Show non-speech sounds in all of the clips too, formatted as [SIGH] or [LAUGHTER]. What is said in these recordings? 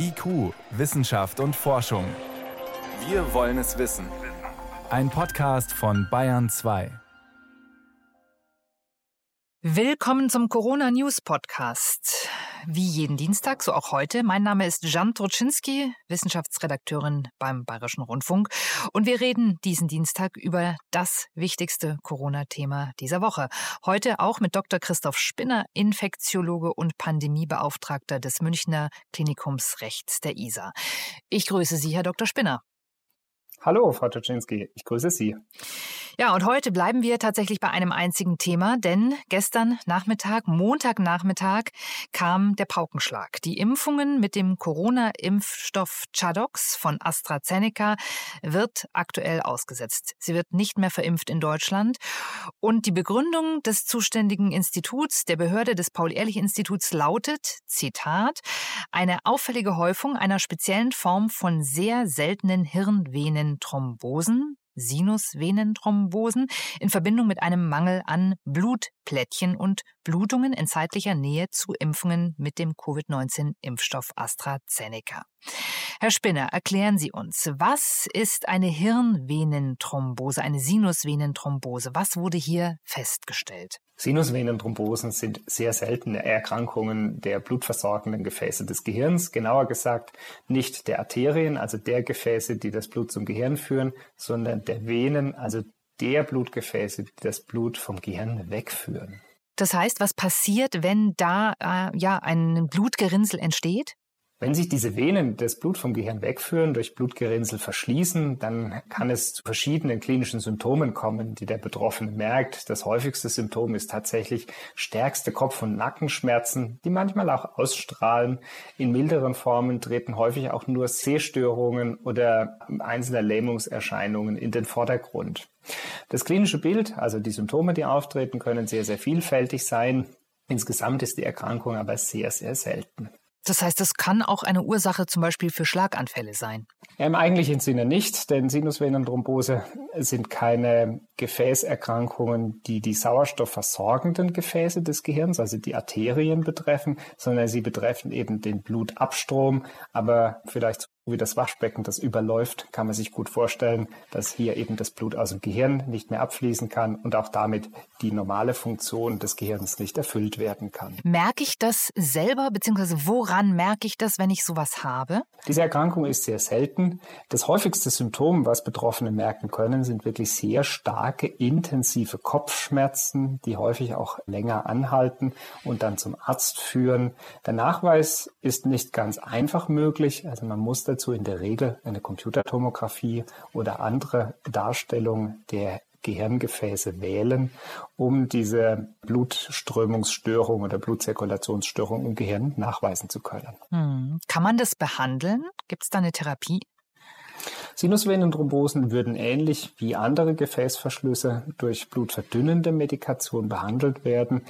IQ, Wissenschaft und Forschung. Wir wollen es wissen. Ein Podcast von Bayern 2. Willkommen zum Corona News Podcast. Wie jeden Dienstag, so auch heute. Mein Name ist Jan Troczynski, Wissenschaftsredakteurin beim Bayerischen Rundfunk. Und wir reden diesen Dienstag über das wichtigste Corona-Thema dieser Woche. Heute auch mit Dr. Christoph Spinner, Infektiologe und Pandemiebeauftragter des Münchner Klinikums Rechts der ISA. Ich grüße Sie, Herr Dr. Spinner. Hallo, Frau Toczynski, ich grüße Sie. Ja, und heute bleiben wir tatsächlich bei einem einzigen Thema, denn gestern Nachmittag, Montagnachmittag, kam der Paukenschlag. Die Impfungen mit dem Corona-Impfstoff Chadox von AstraZeneca wird aktuell ausgesetzt. Sie wird nicht mehr verimpft in Deutschland. Und die Begründung des zuständigen Instituts, der Behörde des Paul-Ehrlich-Instituts lautet, Zitat, eine auffällige Häufung einer speziellen Form von sehr seltenen Hirnvenenthrombosen, Sinusvenenthrombosen in Verbindung mit einem Mangel an Blutplättchen und Blutungen in zeitlicher Nähe zu Impfungen mit dem Covid-19-Impfstoff AstraZeneca. Herr Spinner, erklären Sie uns, was ist eine Hirnvenenthrombose, eine Sinusvenenthrombose? Was wurde hier festgestellt? Sinusvenenthrombosen sind sehr seltene Erkrankungen der blutversorgenden Gefäße des Gehirns, genauer gesagt nicht der Arterien, also der Gefäße, die das Blut zum Gehirn führen, sondern der Venen, also der Blutgefäße, die das Blut vom Gehirn wegführen. Das heißt, was passiert, wenn da äh, ja ein Blutgerinnsel entsteht? Wenn sich diese Venen das Blut vom Gehirn wegführen, durch Blutgerinnsel verschließen, dann kann es zu verschiedenen klinischen Symptomen kommen, die der Betroffene merkt. Das häufigste Symptom ist tatsächlich stärkste Kopf- und Nackenschmerzen, die manchmal auch ausstrahlen. In milderen Formen treten häufig auch nur Sehstörungen oder einzelne Lähmungserscheinungen in den Vordergrund. Das klinische Bild, also die Symptome, die auftreten, können sehr, sehr vielfältig sein. Insgesamt ist die Erkrankung aber sehr, sehr selten. Das heißt, es kann auch eine Ursache zum Beispiel für Schlaganfälle sein. Ja, Im eigentlichen Sinne nicht, denn Sinusvenenthrombose sind keine Gefäßerkrankungen, die die sauerstoffversorgenden Gefäße des Gehirns, also die Arterien betreffen, sondern sie betreffen eben den Blutabstrom, aber vielleicht wie das Waschbecken, das überläuft, kann man sich gut vorstellen, dass hier eben das Blut aus dem Gehirn nicht mehr abfließen kann und auch damit die normale Funktion des Gehirns nicht erfüllt werden kann. Merke ich das selber, beziehungsweise woran merke ich das, wenn ich sowas habe? Diese Erkrankung ist sehr selten. Das häufigste Symptom, was Betroffene merken können, sind wirklich sehr starke, intensive Kopfschmerzen, die häufig auch länger anhalten und dann zum Arzt führen. Der Nachweis ist nicht ganz einfach möglich. Also man muss dazu in der Regel eine Computertomographie oder andere Darstellung der Gehirngefäße wählen, um diese Blutströmungsstörung oder Blutzirkulationsstörung im Gehirn nachweisen zu können. Hm. Kann man das behandeln? Gibt es da eine Therapie? Sinusvenenthrombosen würden ähnlich wie andere Gefäßverschlüsse durch blutverdünnende Medikation behandelt werden.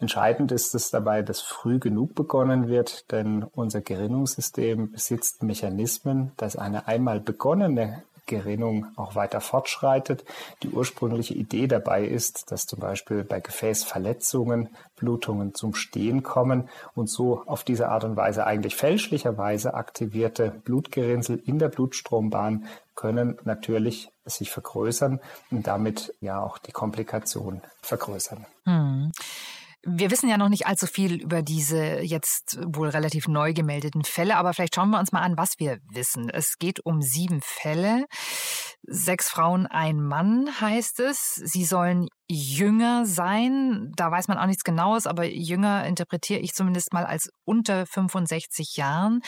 Entscheidend ist es dabei, dass früh genug begonnen wird, denn unser Gerinnungssystem besitzt Mechanismen, dass eine einmal begonnene Gerinnung auch weiter fortschreitet. Die ursprüngliche Idee dabei ist, dass zum Beispiel bei Gefäßverletzungen Blutungen zum Stehen kommen und so auf diese Art und Weise eigentlich fälschlicherweise aktivierte Blutgerinnsel in der Blutstrombahn können natürlich sich vergrößern und damit ja auch die Komplikation vergrößern. Hm. Wir wissen ja noch nicht allzu viel über diese jetzt wohl relativ neu gemeldeten Fälle, aber vielleicht schauen wir uns mal an, was wir wissen. Es geht um sieben Fälle. Sechs Frauen, ein Mann heißt es. Sie sollen jünger sein. Da weiß man auch nichts Genaues, aber jünger interpretiere ich zumindest mal als unter 65 Jahren.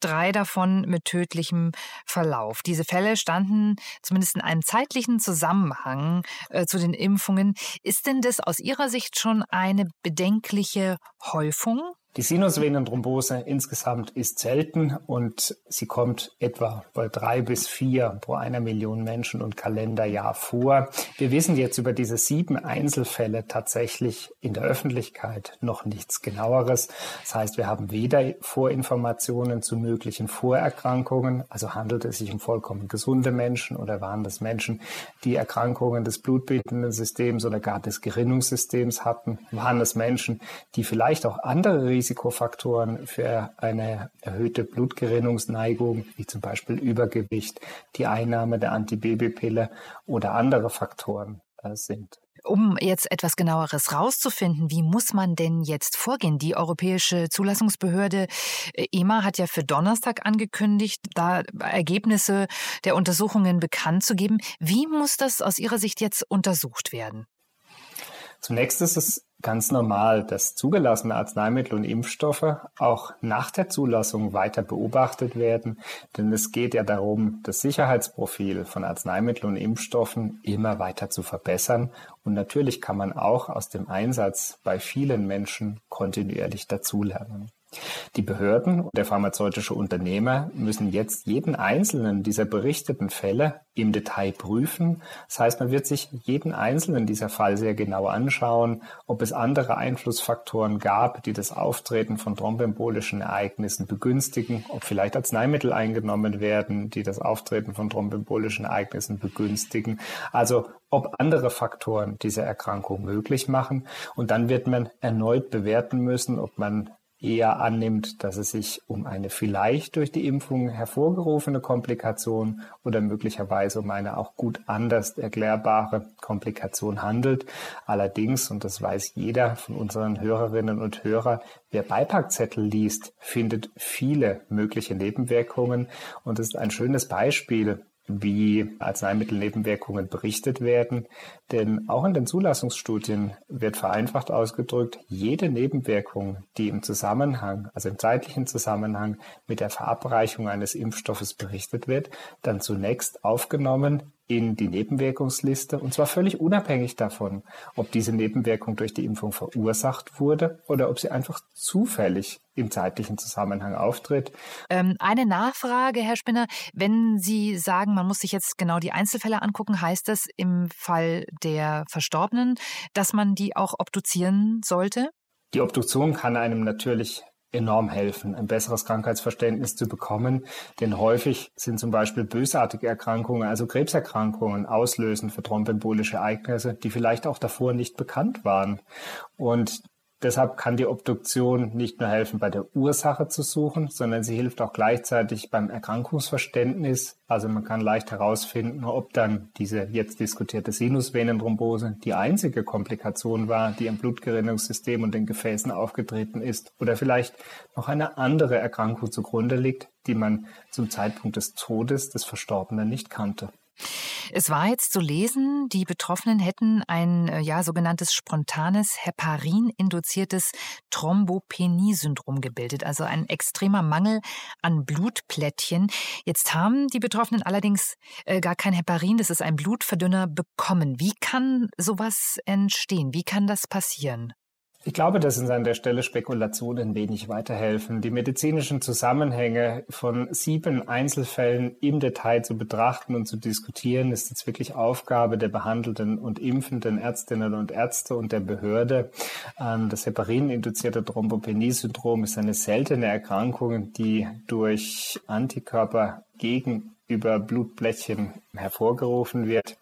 Drei davon mit tödlichem Verlauf. Diese Fälle standen zumindest in einem zeitlichen Zusammenhang äh, zu den Impfungen. Ist denn das aus Ihrer Sicht schon eine bedenkliche Häufung? Die Sinusvenenthrombose insgesamt ist selten und sie kommt etwa bei drei bis vier pro einer Million Menschen und Kalenderjahr vor. Wir wissen jetzt über diese sieben Einzelfälle tatsächlich in der Öffentlichkeit noch nichts genaueres. Das heißt, wir haben weder Vorinformationen zu möglichen Vorerkrankungen, also handelt es sich um vollkommen gesunde Menschen oder waren das Menschen, die Erkrankungen des blutbildenden Systems oder gar des Gerinnungssystems hatten, waren es Menschen, die vielleicht auch andere Risikofaktoren für eine erhöhte Blutgerinnungsneigung, wie zum Beispiel Übergewicht, die Einnahme der Antibabypille oder andere Faktoren äh, sind. Um jetzt etwas genaueres rauszufinden, wie muss man denn jetzt vorgehen? Die Europäische Zulassungsbehörde äh, EMA hat ja für Donnerstag angekündigt, da Ergebnisse der Untersuchungen bekannt zu geben. Wie muss das aus Ihrer Sicht jetzt untersucht werden? Zunächst ist es ganz normal, dass zugelassene Arzneimittel und Impfstoffe auch nach der Zulassung weiter beobachtet werden, denn es geht ja darum, das Sicherheitsprofil von Arzneimitteln und Impfstoffen immer weiter zu verbessern. Und natürlich kann man auch aus dem Einsatz bei vielen Menschen kontinuierlich dazulernen. Die Behörden und der pharmazeutische Unternehmer müssen jetzt jeden einzelnen dieser berichteten Fälle im Detail prüfen. Das heißt, man wird sich jeden einzelnen dieser Fall sehr genau anschauen, ob es andere Einflussfaktoren gab, die das Auftreten von thromboembolischen Ereignissen begünstigen, ob vielleicht Arzneimittel eingenommen werden, die das Auftreten von thromboembolischen Ereignissen begünstigen. Also ob andere Faktoren diese Erkrankung möglich machen. Und dann wird man erneut bewerten müssen, ob man eher annimmt, dass es sich um eine vielleicht durch die Impfung hervorgerufene Komplikation oder möglicherweise um eine auch gut anders erklärbare Komplikation handelt. Allerdings, und das weiß jeder von unseren Hörerinnen und Hörern, wer Beipackzettel liest, findet viele mögliche Nebenwirkungen und es ist ein schönes Beispiel wie Arzneimittelnebenwirkungen berichtet werden. Denn auch in den Zulassungsstudien wird vereinfacht ausgedrückt, jede Nebenwirkung, die im Zusammenhang, also im zeitlichen Zusammenhang mit der Verabreichung eines Impfstoffes berichtet wird, dann zunächst aufgenommen in die Nebenwirkungsliste und zwar völlig unabhängig davon, ob diese Nebenwirkung durch die Impfung verursacht wurde oder ob sie einfach zufällig im zeitlichen Zusammenhang auftritt. Ähm, eine Nachfrage, Herr Spinner. Wenn Sie sagen, man muss sich jetzt genau die Einzelfälle angucken, heißt das im Fall der Verstorbenen, dass man die auch obduzieren sollte? Die Obduktion kann einem natürlich enorm helfen, ein besseres Krankheitsverständnis zu bekommen. Denn häufig sind zum Beispiel bösartige Erkrankungen, also Krebserkrankungen, auslösend für thromboembolische Ereignisse, die vielleicht auch davor nicht bekannt waren. Und Deshalb kann die Obduktion nicht nur helfen, bei der Ursache zu suchen, sondern sie hilft auch gleichzeitig beim Erkrankungsverständnis. Also man kann leicht herausfinden, ob dann diese jetzt diskutierte Sinusvenenthrombose die einzige Komplikation war, die im Blutgerinnungssystem und den Gefäßen aufgetreten ist oder vielleicht noch eine andere Erkrankung zugrunde liegt, die man zum Zeitpunkt des Todes des Verstorbenen nicht kannte. Es war jetzt zu lesen, die Betroffenen hätten ein äh, ja sogenanntes spontanes Heparin-induziertes Thrombopenie-Syndrom gebildet, also ein extremer Mangel an Blutplättchen. Jetzt haben die Betroffenen allerdings äh, gar kein Heparin, das ist ein Blutverdünner, bekommen. Wie kann sowas entstehen? Wie kann das passieren? Ich glaube, dass uns an der Stelle Spekulationen wenig weiterhelfen. Die medizinischen Zusammenhänge von sieben Einzelfällen im Detail zu betrachten und zu diskutieren, ist jetzt wirklich Aufgabe der behandelnden und impfenden Ärztinnen und Ärzte und der Behörde. Ähm, das Heparin-induzierte Thrombopenie-Syndrom ist eine seltene Erkrankung, die durch Antikörper gegenüber Blutblättchen hervorgerufen wird.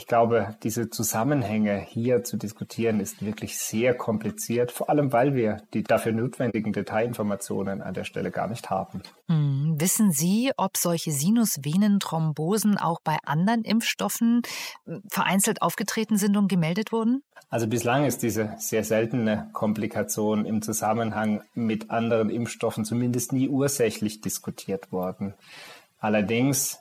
Ich glaube, diese Zusammenhänge hier zu diskutieren ist wirklich sehr kompliziert, vor allem weil wir die dafür notwendigen Detailinformationen an der Stelle gar nicht haben. Hm. Wissen Sie, ob solche Sinusvenenthrombosen auch bei anderen Impfstoffen hm, vereinzelt aufgetreten sind und gemeldet wurden? Also bislang ist diese sehr seltene Komplikation im Zusammenhang mit anderen Impfstoffen zumindest nie ursächlich diskutiert worden. Allerdings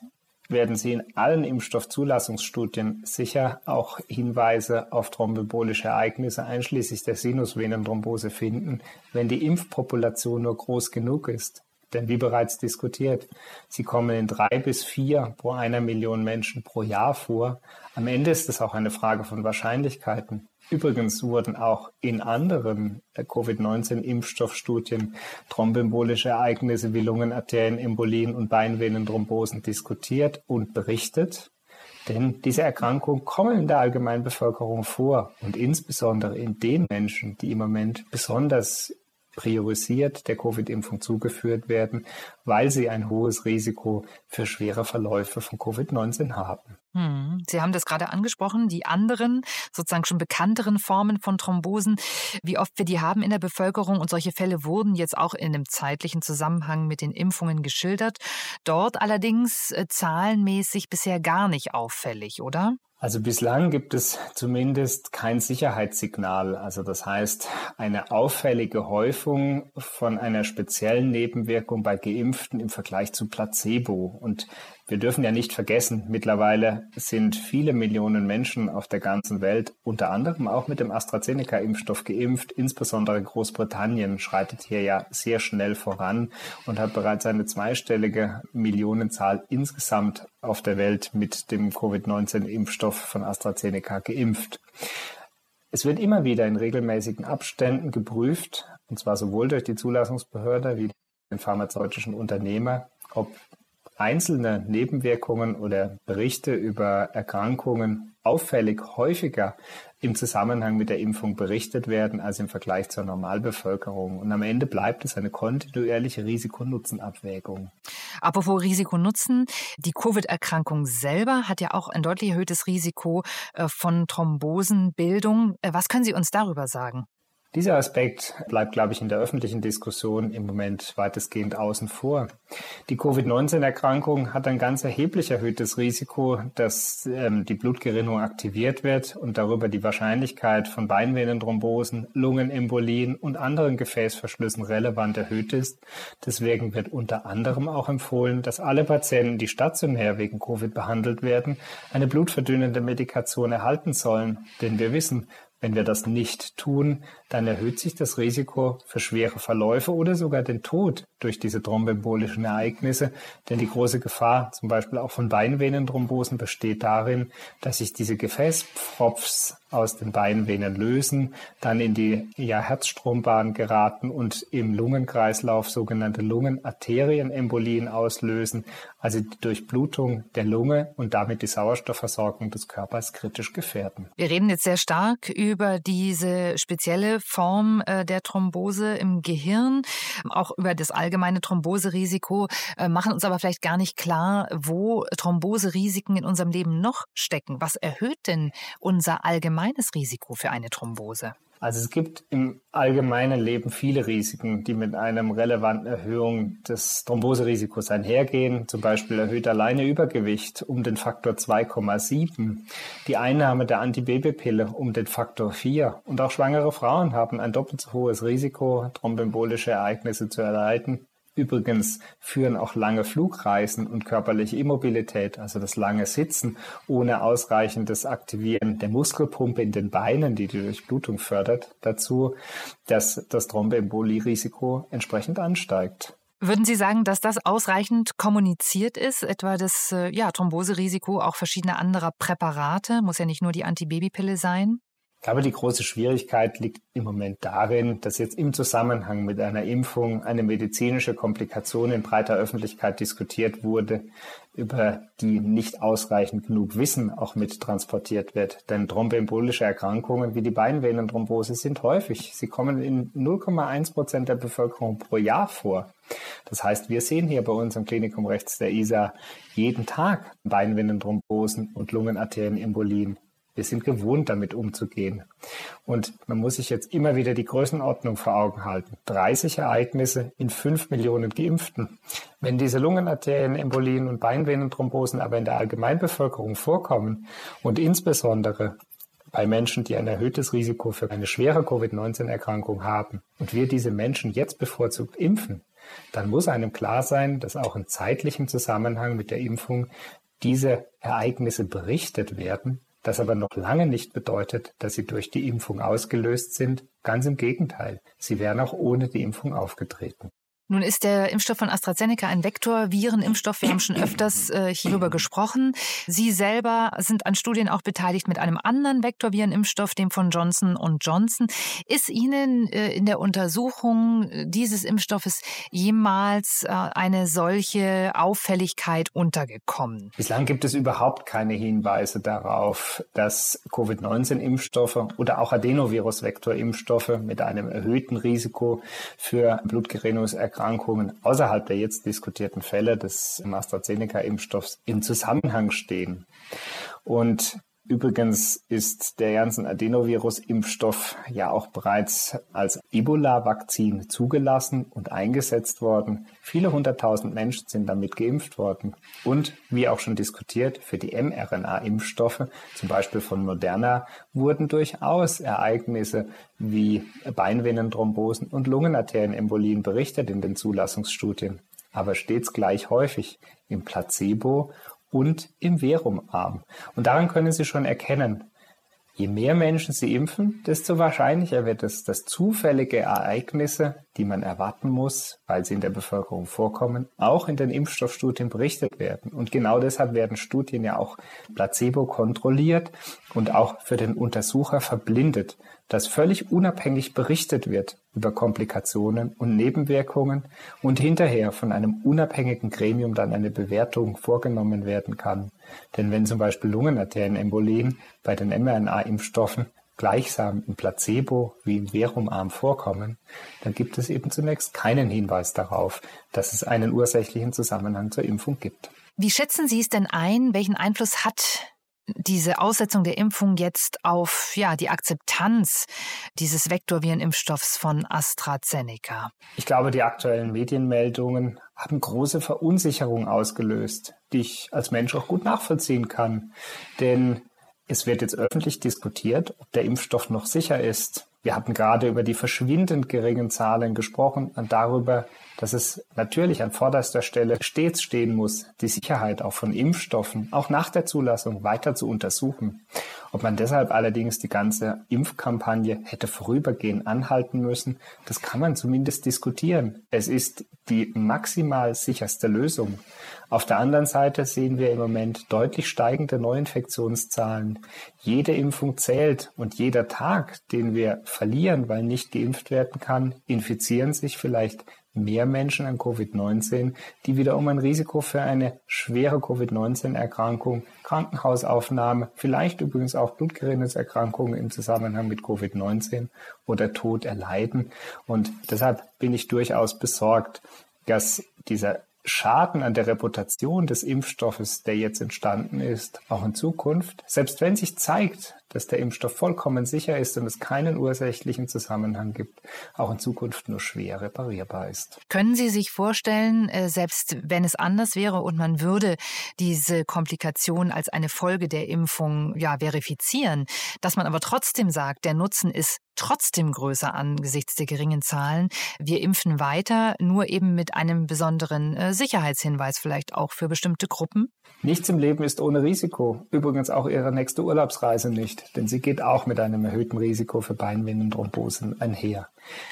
werden Sie in allen Impfstoffzulassungsstudien sicher auch Hinweise auf thromboembolische Ereignisse einschließlich der Sinusvenenthrombose finden, wenn die Impfpopulation nur groß genug ist. Denn wie bereits diskutiert, sie kommen in drei bis vier pro einer Million Menschen pro Jahr vor. Am Ende ist es auch eine Frage von Wahrscheinlichkeiten. Übrigens wurden auch in anderen äh, Covid-19-Impfstoffstudien thromboembolische Ereignisse wie Lungenarterienembolien und Beinvenenthrombosen diskutiert und berichtet. Denn diese Erkrankungen kommen in der Allgemeinbevölkerung vor und insbesondere in den Menschen, die im Moment besonders priorisiert der Covid-Impfung zugeführt werden, weil sie ein hohes Risiko für schwere Verläufe von Covid-19 haben. Hm, sie haben das gerade angesprochen, die anderen, sozusagen schon bekannteren Formen von Thrombosen, wie oft wir die haben in der Bevölkerung. Und solche Fälle wurden jetzt auch in einem zeitlichen Zusammenhang mit den Impfungen geschildert. Dort allerdings äh, zahlenmäßig bisher gar nicht auffällig, oder? Also bislang gibt es zumindest kein Sicherheitssignal. Also das heißt, eine auffällige Häufung von einer speziellen Nebenwirkung bei Geimpften im Vergleich zu Placebo. Und wir dürfen ja nicht vergessen, mittlerweile sind viele Millionen Menschen auf der ganzen Welt, unter anderem auch mit dem AstraZeneca-Impfstoff geimpft. Insbesondere Großbritannien schreitet hier ja sehr schnell voran und hat bereits eine zweistellige Millionenzahl insgesamt auf der Welt mit dem Covid-19-Impfstoff von AstraZeneca geimpft. Es wird immer wieder in regelmäßigen Abständen geprüft, und zwar sowohl durch die Zulassungsbehörde wie den pharmazeutischen Unternehmer, ob einzelne Nebenwirkungen oder Berichte über Erkrankungen auffällig häufiger im Zusammenhang mit der Impfung berichtet werden als im Vergleich zur Normalbevölkerung. Und am Ende bleibt es eine kontinuierliche Risiko-Nutzen-Abwägung. Apropos Risiko-Nutzen, die Covid-Erkrankung selber hat ja auch ein deutlich erhöhtes Risiko äh, von Thrombosenbildung. Äh, was können Sie uns darüber sagen? Dieser Aspekt bleibt, glaube ich, in der öffentlichen Diskussion im Moment weitestgehend außen vor. Die Covid-19-Erkrankung hat ein ganz erheblich erhöhtes Risiko, dass ähm, die Blutgerinnung aktiviert wird und darüber die Wahrscheinlichkeit von Beinvenenthrombosen, Lungenembolien und anderen Gefäßverschlüssen relevant erhöht ist. Deswegen wird unter anderem auch empfohlen, dass alle Patienten, die stationär wegen Covid behandelt werden, eine blutverdünnende Medikation erhalten sollen. Denn wir wissen, wenn wir das nicht tun, dann erhöht sich das Risiko für schwere Verläufe oder sogar den Tod durch diese thrombembolischen Ereignisse. Denn die große Gefahr zum Beispiel auch von Beinvenenthrombosen besteht darin, dass sich diese Gefäßpfropfs aus den Beinvenen lösen, dann in die ja, Herzstrombahn geraten und im Lungenkreislauf sogenannte Lungenarterienembolien auslösen, also die Durchblutung der Lunge und damit die Sauerstoffversorgung des Körpers kritisch gefährden. Wir reden jetzt sehr stark über diese spezielle Form äh, der Thrombose im Gehirn, auch über das allgemeine Thromboserisiko, äh, machen uns aber vielleicht gar nicht klar, wo Thromboserisiken in unserem Leben noch stecken. Was erhöht denn unser allgemeines Risiko für eine Thrombose? Also es gibt im allgemeinen Leben viele Risiken, die mit einer relevanten Erhöhung des Thromboserisikos einhergehen. Zum Beispiel erhöht alleine Übergewicht um den Faktor 2,7, die Einnahme der Antibabypille um den Faktor 4 und auch schwangere Frauen haben ein doppelt so hohes Risiko, thromboembolische Ereignisse zu erleiden Übrigens führen auch lange Flugreisen und körperliche Immobilität, also das lange Sitzen ohne ausreichendes Aktivieren der Muskelpumpe in den Beinen, die die Durchblutung fördert, dazu, dass das Thromboembolie-Risiko entsprechend ansteigt. Würden Sie sagen, dass das ausreichend kommuniziert ist, etwa das äh, ja, Thromboserisiko auch verschiedener anderer Präparate? Muss ja nicht nur die Antibabypille sein? Ich glaube, die große Schwierigkeit liegt im Moment darin, dass jetzt im Zusammenhang mit einer Impfung eine medizinische Komplikation in breiter Öffentlichkeit diskutiert wurde, über die nicht ausreichend genug Wissen auch mit transportiert wird. Denn thromboembolische Erkrankungen wie die Beinvenenthrombose sind häufig. Sie kommen in 0,1 Prozent der Bevölkerung pro Jahr vor. Das heißt, wir sehen hier bei uns im Klinikum rechts der ISA jeden Tag Beinvenenthrombosen und Lungenarterienembolien. Wir sind gewohnt, damit umzugehen. Und man muss sich jetzt immer wieder die Größenordnung vor Augen halten. 30 Ereignisse in 5 Millionen Geimpften. Wenn diese Lungenarterienembolien und Beinvenenthrombosen aber in der Allgemeinbevölkerung vorkommen und insbesondere bei Menschen, die ein erhöhtes Risiko für eine schwere Covid-19-Erkrankung haben und wir diese Menschen jetzt bevorzugt impfen, dann muss einem klar sein, dass auch in zeitlichem Zusammenhang mit der Impfung diese Ereignisse berichtet werden das aber noch lange nicht bedeutet, dass sie durch die Impfung ausgelöst sind. Ganz im Gegenteil, sie wären auch ohne die Impfung aufgetreten. Nun ist der Impfstoff von AstraZeneca ein Vektor-Virenimpfstoff. Wir haben schon öfters äh, hierüber [CLEARS THROAT] gesprochen. Sie selber sind an Studien auch beteiligt mit einem anderen Vektor-Virenimpfstoff, dem von Johnson Johnson. Ist Ihnen äh, in der Untersuchung dieses Impfstoffes jemals äh, eine solche Auffälligkeit untergekommen? Bislang gibt es überhaupt keine Hinweise darauf, dass Covid-19-Impfstoffe oder auch Adenovirus-Vektor-Impfstoffe mit einem erhöhten Risiko für Blutgerinnungserkrankungen Erkrankungen außerhalb der jetzt diskutierten Fälle des AstraZeneca-Impfstoffs im Zusammenhang stehen. Und Übrigens ist der Janssen-Adenovirus-Impfstoff ja auch bereits als Ebola-Vakzin zugelassen und eingesetzt worden. Viele hunderttausend Menschen sind damit geimpft worden. Und wie auch schon diskutiert, für die mRNA-Impfstoffe, zum Beispiel von Moderna, wurden durchaus Ereignisse wie Beinvenenthrombosen und Lungenarterienembolien berichtet in den Zulassungsstudien aber stets gleich häufig im Placebo- und im Verumarm. Und daran können Sie schon erkennen, je mehr Menschen Sie impfen, desto wahrscheinlicher wird es, dass zufällige Ereignisse, die man erwarten muss, weil sie in der Bevölkerung vorkommen, auch in den Impfstoffstudien berichtet werden. Und genau deshalb werden Studien ja auch placebo kontrolliert und auch für den Untersucher verblindet, dass völlig unabhängig berichtet wird über Komplikationen und Nebenwirkungen und hinterher von einem unabhängigen Gremium dann eine Bewertung vorgenommen werden kann. Denn wenn zum Beispiel Lungenarterienembolien bei den mRNA-Impfstoffen gleichsam im Placebo wie im Verumarm vorkommen, dann gibt es eben zunächst keinen Hinweis darauf, dass es einen ursächlichen Zusammenhang zur Impfung gibt. Wie schätzen Sie es denn ein? Welchen Einfluss hat diese Aussetzung der Impfung jetzt auf ja, die Akzeptanz dieses Vektorvirenimpfstoffs von AstraZeneca? Ich glaube, die aktuellen Medienmeldungen haben große Verunsicherung ausgelöst, die ich als Mensch auch gut nachvollziehen kann. Denn es wird jetzt öffentlich diskutiert, ob der Impfstoff noch sicher ist. Wir hatten gerade über die verschwindend geringen Zahlen gesprochen und darüber, dass es natürlich an vorderster Stelle stets stehen muss, die Sicherheit auch von Impfstoffen auch nach der Zulassung weiter zu untersuchen. Ob man deshalb allerdings die ganze Impfkampagne hätte vorübergehend anhalten müssen, das kann man zumindest diskutieren. Es ist die maximal sicherste Lösung. Auf der anderen Seite sehen wir im Moment deutlich steigende Neuinfektionszahlen. Jede Impfung zählt und jeder Tag, den wir verlieren, weil nicht geimpft werden kann, infizieren sich vielleicht mehr Menschen an Covid-19, die wiederum ein Risiko für eine schwere Covid-19-Erkrankung, Krankenhausaufnahme, vielleicht übrigens auch Blutgerinnungserkrankungen im Zusammenhang mit Covid-19 oder Tod erleiden. Und deshalb bin ich durchaus besorgt, dass dieser Schaden an der Reputation des Impfstoffes, der jetzt entstanden ist, auch in Zukunft, selbst wenn sich zeigt, dass der Impfstoff vollkommen sicher ist und es keinen ursächlichen Zusammenhang gibt, auch in Zukunft nur schwer reparierbar ist. Können Sie sich vorstellen, äh, selbst wenn es anders wäre und man würde diese Komplikation als eine Folge der Impfung ja verifizieren, dass man aber trotzdem sagt, der Nutzen ist trotzdem größer angesichts der geringen Zahlen. Wir impfen weiter, nur eben mit einem besonderen äh, Sicherheitshinweis vielleicht auch für bestimmte Gruppen? Nichts im Leben ist ohne Risiko. Übrigens auch Ihre nächste Urlaubsreise nicht denn sie geht auch mit einem erhöhten Risiko für Beinvenenthrombosen einher.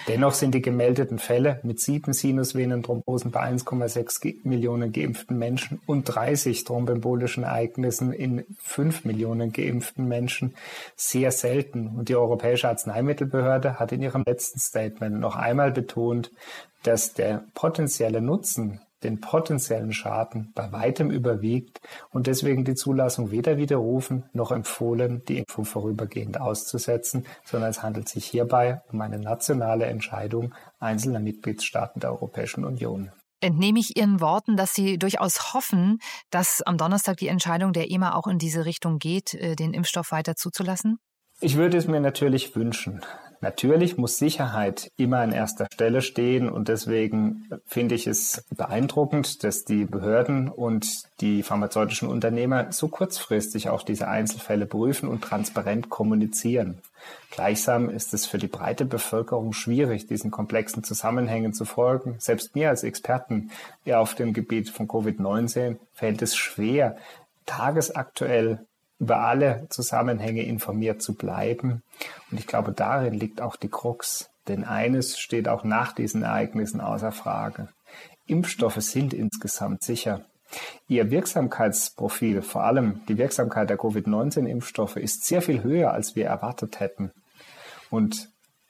Dennoch sind die gemeldeten Fälle mit sieben Sinusvenenthrombosen bei 1,6 Millionen geimpften Menschen und 30 thrombembolischen Ereignissen in 5 Millionen geimpften Menschen sehr selten. Und die Europäische Arzneimittelbehörde hat in ihrem letzten Statement noch einmal betont, dass der potenzielle Nutzen den potenziellen Schaden bei weitem überwiegt und deswegen die Zulassung weder widerrufen noch empfohlen, die Impfung vorübergehend auszusetzen, sondern es handelt sich hierbei um eine nationale Entscheidung einzelner Mitgliedstaaten der Europäischen Union. Entnehme ich Ihren Worten, dass Sie durchaus hoffen, dass am Donnerstag die Entscheidung der EMA auch in diese Richtung geht, äh, den Impfstoff weiter zuzulassen? Ich würde es mir natürlich wünschen. Natürlich muss Sicherheit immer an erster Stelle stehen und deswegen finde ich es beeindruckend, dass die Behörden und die pharmazeutischen Unternehmer so kurzfristig auch diese Einzelfälle prüfen und transparent kommunizieren. Gleichsam ist es für die breite Bevölkerung schwierig, diesen komplexen Zusammenhängen zu folgen. Selbst mir als Experten auf dem Gebiet von Covid-19 fällt es schwer, tagesaktuell über alle Zusammenhänge informiert zu bleiben. Und ich glaube, darin liegt auch die Krux Denn eines steht auch nach diesen Ereignissen außer Frage. Impfstoffe sind insgesamt sicher. Ihr Wirksamkeitsprofil, vor allem die Wirksamkeit der Covid-19-Impfstoffe, ist sehr viel höher, als wir erwartet hätten. Und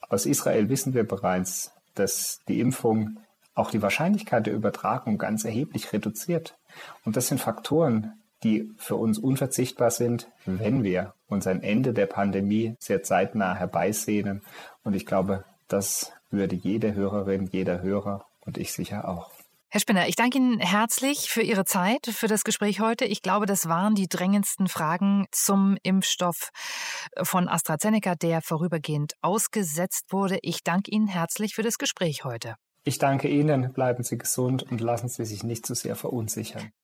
aus Israel wissen wir bereits, dass die Impfung auch die Wahrscheinlichkeit der Übertragung ganz erheblich reduziert. Und das sind Faktoren, die für uns unverzichtbar sind, wenn wir uns ein Ende der Pandemie sehr zeitnah herbeisehnen. Und ich glaube, das würde jede Hörerin, jeder Hörer und ich sicher auch. Herr Spinner, ich danke Ihnen herzlich für Ihre Zeit, für das Gespräch heute. Ich glaube, das waren die drängendsten Fragen zum Impfstoff von AstraZeneca, der vorübergehend ausgesetzt wurde. Ich danke Ihnen herzlich für das Gespräch heute. Ich danke Ihnen, bleiben Sie gesund und lassen Sie sich nicht zu sehr verunsichern.